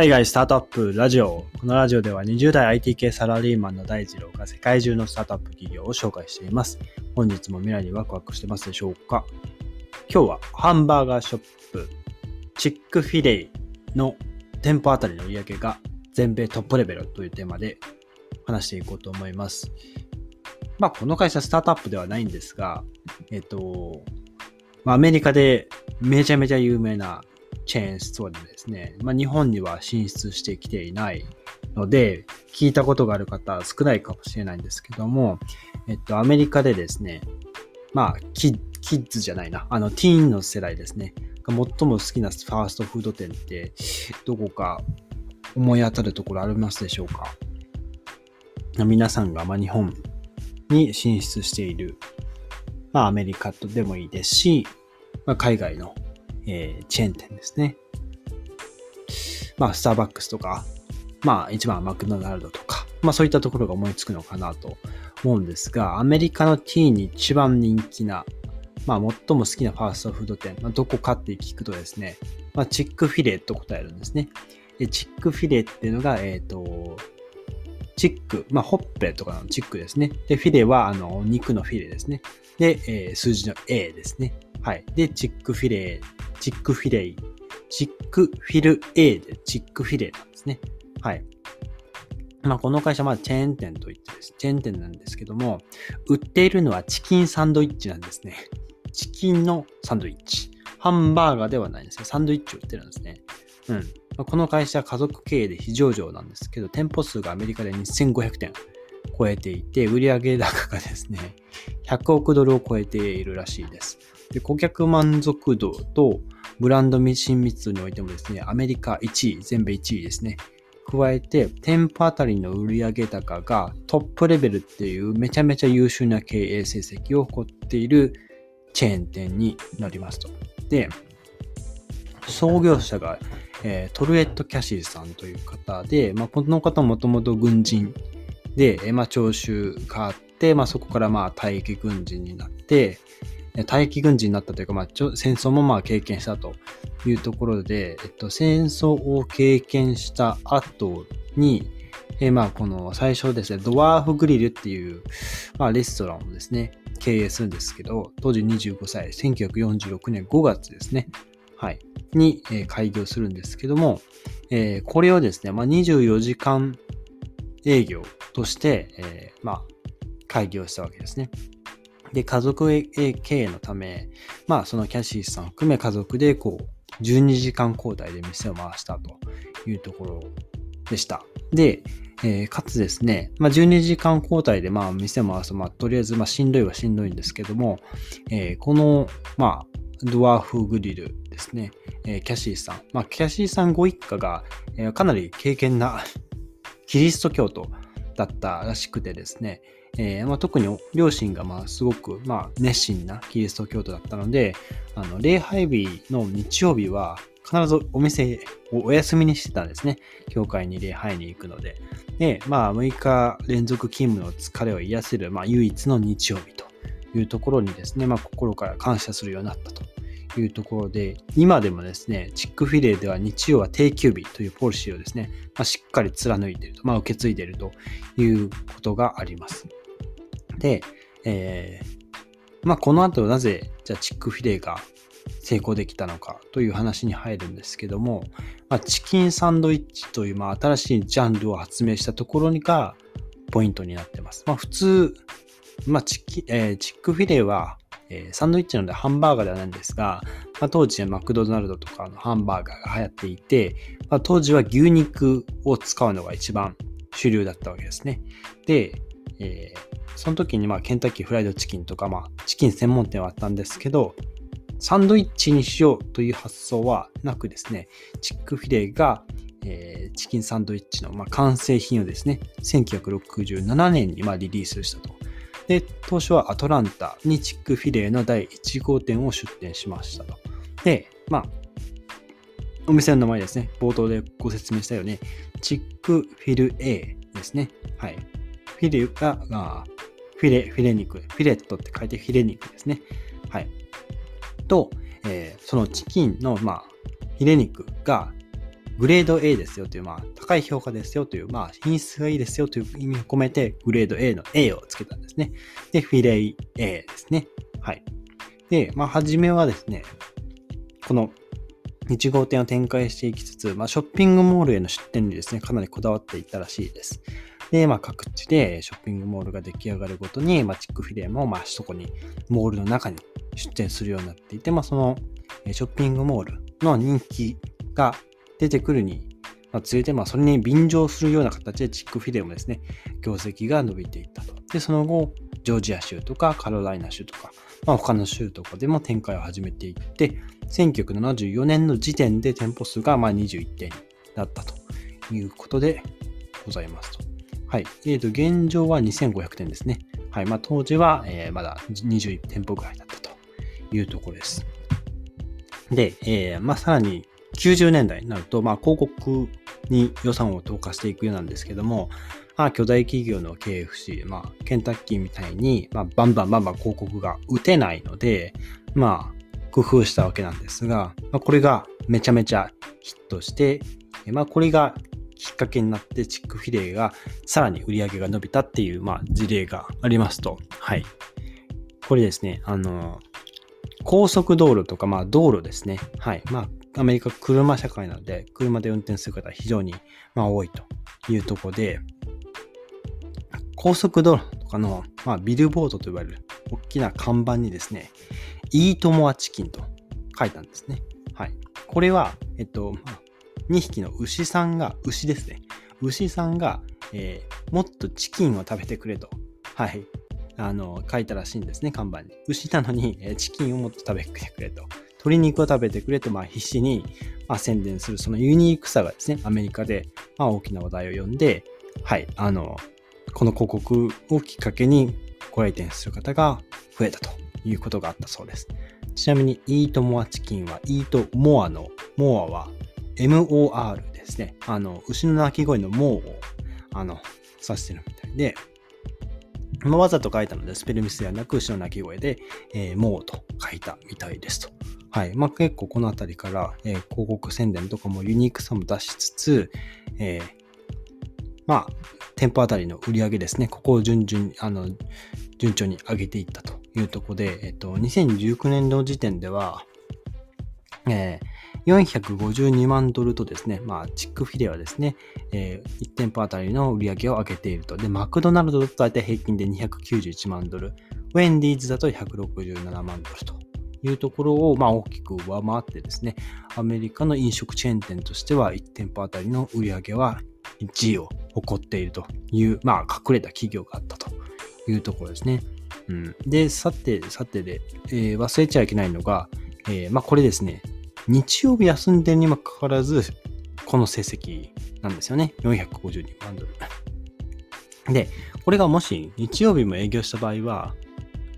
海外スタートアップラジオ。このラジオでは20代 IT 系サラリーマンの大二郎が世界中のスタートアップ企業を紹介しています。本日も未来にワクワクしてますでしょうか？今日はハンバーガーショップチックフィレイの店舗あたりの売り上げが全米トップレベルというテーマで話していこうと思います。まあこの会社スタートアップではないんですが、えっと、まあ、アメリカでめちゃめちゃ有名なチェーンストアでですね、まあ、日本には進出してきていないので、聞いたことがある方少ないかもしれないんですけども、えっと、アメリカでですね、まあ、キキッズじゃないな、あの、ティーンの世代ですね、が最も好きなファーストフード店って、どこか思い当たるところありますでしょうか？皆さんが、まあ、日本に進出している、まあ、アメリカとでもいいですし、まあ、海外のえー、チェーン店ですね。まあ、スターバックスとか、まあ、一番マクドナルドとか、まあ、そういったところが思いつくのかなと思うんですが、アメリカのティーに一番人気な、まあ、最も好きなファーストフード店、まあ、どこかって聞くとですね、まあ、チックフィレと答えるんですね。でチックフィレっていうのが、えっ、ー、と、チック、まあ、ホッペとかのチックですね。で、フィレは、あの、肉のフィレですね。で、えー、数字の A ですね。はい。で、チックフィレチックフィレイ、チックフィル A でチックフィレなんですね。はい。まあ、この会社はチェーン店といってです、チェーン店なんですけども、売っているのはチキンサンドイッチなんですね。チキンのサンドイッチ。ハンバーガーではないんですよ。サンドイッチを売ってるんですね。うん。まあ、この会社は家族経営で非上場なんですけど、店舗数がアメリカで2500店超えていて、売上高がですね、100億ドルを超えているらしいです。で、顧客満足度とブランド親密度においてもですね、アメリカ1位、全米1位ですね。加えて、店舗あたりの売上高がトップレベルっていうめちゃめちゃ優秀な経営成績を誇っているチェーン店になりますと。で、創業者が、えー、トルエット・キャシーさんという方で、まあ、この方もともと軍人で、まあ、徴収があって、まあ、そこからまあ退役軍人になって、待機軍人になったというか、まあ、戦争もまあ経験したというところで、えっと、戦争を経験した後に、えまあ、この最初ですね、ドワーフグリルっていう、まあ、レストランをですね、経営するんですけど、当時25歳、1946年5月ですね、はい、に、えー、開業するんですけども、えー、これをですね、まあ、24時間営業として、えー、まあ、開業したわけですね。で、家族経営のため、まあ、そのキャシーさん含め家族で、こう、12時間交代で店を回したというところでした。で、えー、かつですね、まあ、12時間交代で、まあ、店を回すと、まあ、とりあえず、まあ、しんどいはしんどいんですけども、えー、この、まあ、ドワーフグリルですね、え、キャシーさん。まあ、キャシーさんご一家が、え、かなり敬虔な キリスト教徒だったらしくてですね、えー、まあ、特に両親がまあすごくまあ熱心なキリスト教徒だったので、あの礼拝日の日曜日は必ずお店をお休みにしてたんですね。教会に礼拝に行くので。で、まあ6日連続勤務の疲れを癒せる、まあ、唯一の日曜日というところにですね、まあ、心から感謝するようになったというところで、今でもですね、チックフィレーでは日曜は定休日というポリシーをですね、まあ、しっかり貫いていると、まあ、受け継いでいるということがあります。で、えー、まあ、この後なぜ、じゃあチックフィレーが成功できたのかという話に入るんですけども、まあ、チキンサンドイッチという、まあ、新しいジャンルを発明したところがポイントになってます。まあ、普通、まあチキえー、チックフィレーは、えー、サンドイッチなのでハンバーガーではないんですが、まあ、当時マクドナルドとかのハンバーガーが流行っていて、まあ、当時は牛肉を使うのが一番主流だったわけですね。で、えー、その時にまあケンタッキーフライドチキンとかまあチキン専門店はあったんですけど、サンドイッチにしようという発想はなくですね、チックフィレが、えー、チキンサンドイッチのまあ完成品をですね、1967年にまあリリースしたと。で、当初はアトランタにチックフィレの第1号店を出店しましたと。で、まあ、お店の名前ですね、冒頭でご説明したように、チックフィル A ですね。はい。フィレが、あ、フィレ、フィレ肉、フィレットって書いてフィレ肉ですね。はい。と、えー、そのチキンの、まあ、フィレ肉がグレード A ですよという、まあ、高い評価ですよという、まあ、品質がいいですよという意味を込めて、グレード A の A をつけたんですね。で、フィレイ A ですね。はい。で、まあ、初めはですね、この1号店を展開していきつつ、まあ、ショッピングモールへの出店にですね、かなりこだわっていったらしいです。で、まあ、各地でショッピングモールが出来上がるごとに、まあ、チックフィレも、まあ、そこに、モールの中に出店するようになっていて、まあ、その、ショッピングモールの人気が出てくるに、つれて、まあ、それに便乗するような形でチックフィレもですね、業績が伸びていったと。で、その後、ジョージア州とかカロライナ州とか、まあ、他の州とかでも展開を始めていって、1974年の時点で店舗数がまあ21点だったということでございますと。はい。えっ、ー、と、現状は2500点ですね。はい。まあ、当時は、えー、まだ21店舗ぐらいだったというところです。で、えー、まあ、さらに90年代になると、まあ、広告に予算を投下していくようなんですけども、まあ、巨大企業の KFC、まあ、ケンタッキーみたいに、まあ、バンバンバンバン広告が打てないので、まあ、工夫したわけなんですが、まあ、これがめちゃめちゃヒットして、まあ、これがきっかけになってチックフィレイがさらに売り上げが伸びたっていう、まあ、事例がありますと。はい。これですね、あの、高速道路とか、まあ道路ですね。はい。まあ、アメリカ車社会なので、車で運転する方は非常に、まあ、多いというとこで、高速道路とかの、まあ、ビルボードと呼ばれる大きな看板にですね、イートモアチキンと書いたんですね。はい。これは、えっと、2匹の牛さんが、牛ですね。牛さんが、えー、もっとチキンを食べてくれと、はい、あの、書いたらしいんですね、看板に。牛なのに、えー、チキンをもっと食べてくれと。鶏肉を食べてくれと、まあ、必死に、ま、宣伝する、そのユニークさがですね、アメリカで、ま、大きな話題を呼んで、はい、あの、この広告をきっかけにご来店する方が増えたということがあったそうです。ちなみに、イートモアチキンは、イートモアの、モアは MOR ですね。あの、牛の鳴き声のモーを、あの、指してるみたいで、まあ、わざと書いたので、スペルミスではなく、牛の鳴き声で、えー、モーと書いたみたいですと。はい。まあ、結構このあたりから、えー、広告宣伝とかもユニークさも出しつつ、えー、まあ、店舗あたりの売り上げですね、ここを順々、あの、順調に上げていったというところで、えっと、2019年の時点では、えー、452万ドルとですね、まあ、チックフィレはですね、えー、1店舗あたりの売り上げを上げていると。で、マクドナルドだと大体平均で291万ドル、ウェンディーズだと167万ドルというところを、まあ、大きく上回ってですね、アメリカの飲食チェーン店としては1店舗あたりの売り上げは1位を誇っているという、まあ、隠れた企業があったというところですね。うん、で、さて、さてで、えー、忘れちゃいけないのが、えー、まあ、これですね、日曜日休んでるにもかかわらず、この成績なんですよね。452万ドル。で、これがもし日曜日も営業した場合は、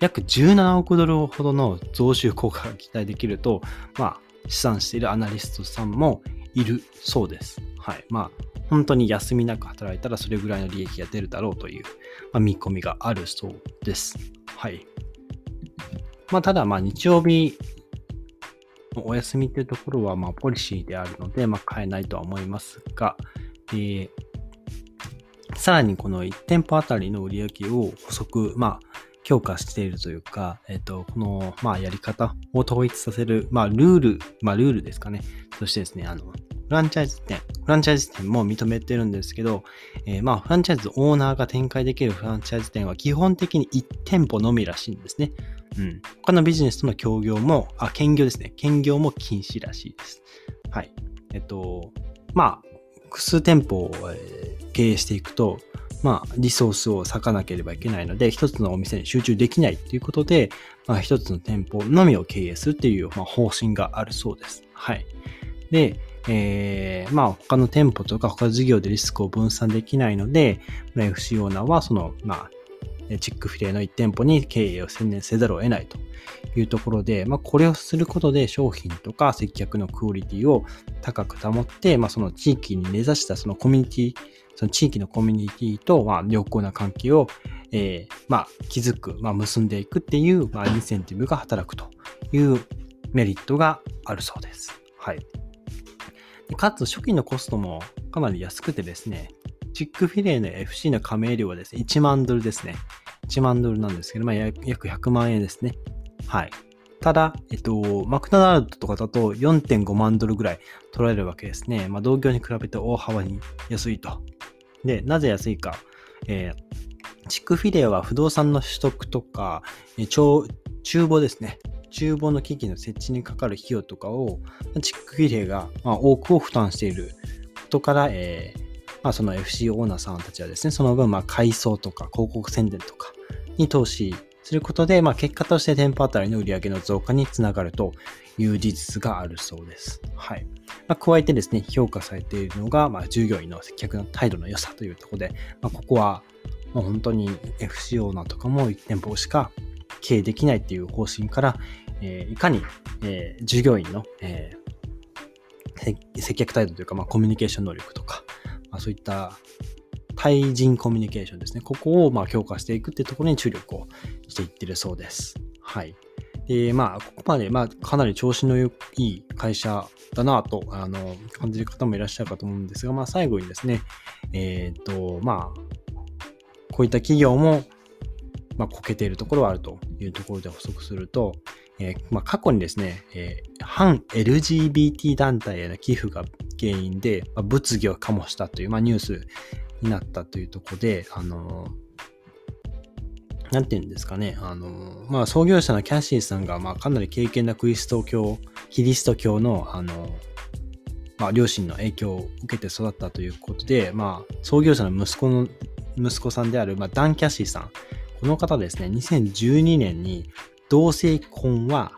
約17億ドルほどの増収効果が期待できると、まあ、試算しているアナリストさんもいるそうです。はい。まあ、本当に休みなく働いたらそれぐらいの利益が出るだろうという、まあ、見込みがあるそうです。はい。まあ、ただ、まあ、日曜日お休みというところは、まあ、ポリシーであるので、まあ、変えないとは思いますが、えー、さらにこの1店舗あたりの売り上げを補足、まあ、強化しているというか、えっ、ー、と、この、まあ、やり方を統一させる、まあ、ルール、まあ、ルールですかね。そしてですね、あの、フランチャイズ店、フランチャイズ店も認めてるんですけど、えー、まあ、フランチャイズオーナーが展開できるフランチャイズ店は基本的に1店舗のみらしいんですね。うん。他のビジネスとの協業も、あ、兼業ですね。兼業も禁止らしいです。はい。えっと、まあ、複数店舗を経営していくと、まあ、リソースを割かなければいけないので、一つのお店に集中できないということで、まあ、一つの店舗のみを経営するっていう、まあ、方針があるそうです。はい。で、えー、まあ、他の店舗とか他の事業でリスクを分散できないので、FC オーナーはその、まあ、チックフィレの1店舗に経営を専念せざるを得ないというところで、まあ、これをすることで商品とか接客のクオリティを高く保って、まあ、その地域に根ざしたそのコミュニティ、その地域のコミュニティと、まあ、良好な関係を、えー、まあ、築く、まあ、結んでいくっていう、まあ、インセンティブが働くというメリットがあるそうです。はい。かつ初期のコストもかなり安くてですね、チックフィレーの FC の加盟料はですね、1万ドルですね。1万ドルなんですけど、まあ、約100万円ですね。はい。ただ、えっと、マクドナルドとかだと4.5万ドルぐらい取られるわけですね。まあ、同業に比べて大幅に安いと。で、なぜ安いか。えー、チックフィレは不動産の取得とか、えー、厨房ですね。厨房の機器の設置にかかる費用とかを、チックフィレが、ま、多くを負担していることから、えー、まあ、その FC オーナーさんたちはですね、その分、まあ、改装とか広告宣伝とかに投資することで、まあ、結果として店舗あたりの売り上げの増加につながるという事実があるそうです。はい。まあ、加えてですね、評価されているのが、まあ、従業員の接客の態度の良さというところで、まあ、ここは、もう本当に FC オーナーとかも1店舗しか経営できないっていう方針から、えー、いかに、えー、従業員の、えー、接客態度というか、まあ、コミュニケーション能力とか、まあ、そういった対人コミュニケーションですね。ここをまあ強化していくっていうところに注力をしていってるそうです。はい。で、まあ、ここまで、まあ、かなり調子のいい会社だなと、あの、感じる方もいらっしゃるかと思うんですが、まあ、最後にですね、えっ、ー、と、まあ、こういった企業も、まあ、こけているところはあるというところで補足すると、えー、まあ、過去にですね、えー、反 LGBT 団体への寄付が原因で、まあ、物議を醸したという、まあ、ニュースになったというところで、あのー、なんていうんですかね、あの、まあ、創業者のキャシーさんが、まあ、かなり敬虔なクリスト教、キリスト教の、あの、まあ、両親の影響を受けて育ったということで、まあ、創業者の息子の、息子さんである、まあ、ダン・キャシーさん。この方ですね、2012年に同性婚は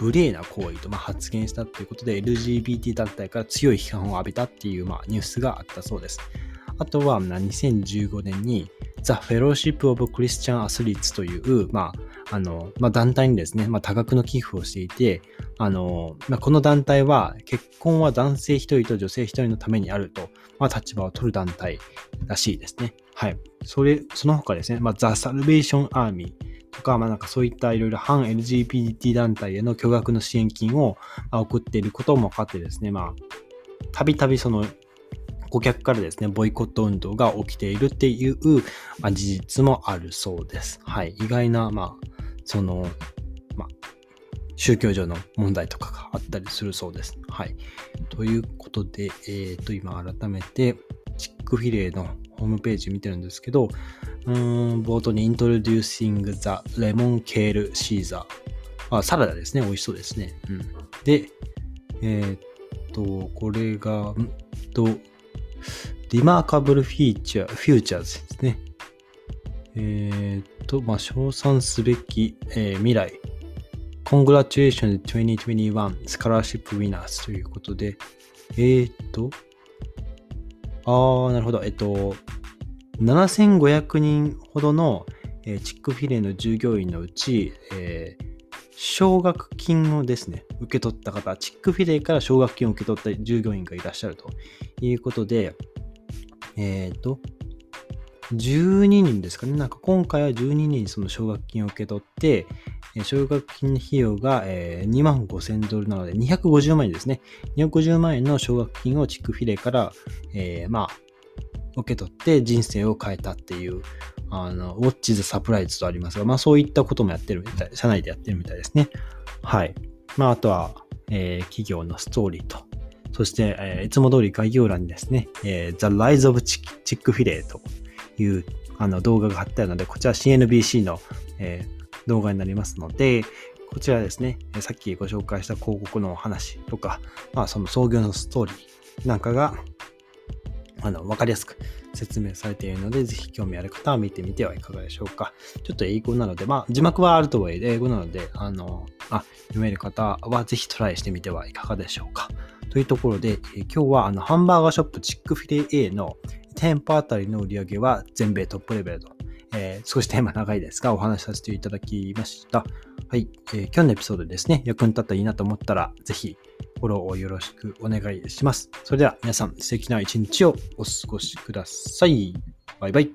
無礼な行為とま発言したということで LGBT 団体から強い批判を浴びたっていうまニュースがあったそうです。あとは2015年に The Fellowship of Christian Athletes という、まあ、あの、まあ、団体にですね、まあ、多額の寄付をしていて、あの、まあ、この団体は結婚は男性一人と女性一人のためにあると、まあ、立場を取る団体らしいですね。はい。それ、その他ですね、まあ、The Salvation Army とか、まあなんかそういったいろいろ反 LGBT 団体への巨額の支援金を送っていることも分かってですね、まあ、たびたびその顧客からですね、ボイコット運動が起きているっていう、まあ、事実もあるそうです。はい。意外な、まあ、その、まあ、宗教上の問題とかがあったりするそうです。はい。ということで、えっ、ー、と、今改めて、チックフィレのホームページ見てるんですけど、うーん、冒頭に Introducing the Lemon Kale Caesar。あ、サラダですね。美味しそうですね。うん。で、えー、っと、これが、んと、Remarkable Feature, Futures ですね。えー、っと、まあ、称賛すべき、えー、未来。Congratulations 2021 Scholarship Winners ということで、えー、っと、ああ、なるほど。えっと、7500人ほどの、えー、チックフィレの従業員のうち、えー、奨学金をですね、受け取った方、チックフィレから奨学金を受け取った従業員がいらっしゃるということで、えっ、ー、と、12人ですかね。なんか今回は12人その奨学金を受け取って、奨学金費用が2万5000ドルなので250万円ですね。250万円の奨学金をチックフィレから、えー、まあ、受け取って人生を変えたっていう、あの、ウォッチズサプライズとありますが、まあそういったこともやってるみたい、社内でやってるみたいですね。はい。まああとは、えー、企業のストーリーと、そして、えー、いつも通り概要欄にですね、えー、The Rise of Chick-fil-A というあの動画が貼ってあるので、こちら CNBC の、えー、動画になりますので、こちらですね、さっきご紹介した広告のお話とか、まあその創業のストーリーなんかが、あの、わかりやすく説明されているので、ぜひ興味ある方は見てみてはいかがでしょうか。ちょっと英語なので、まあ字幕はあるとはいえ英語なので、あの、あ、読める方はぜひトライしてみてはいかがでしょうか。というところで、え今日はあのハンバーガーショップチックフィレ A の店舗あたりの売り上げは全米トップレベルと、えー、少しテーマ長いですがお話しさせていただきました。はい、えー、今日のエピソードですね、役に立ったらいいなと思ったら、ぜひフォローをよろしくお願いします。それでは皆さん素敵な一日をお過ごしください。バイバイ。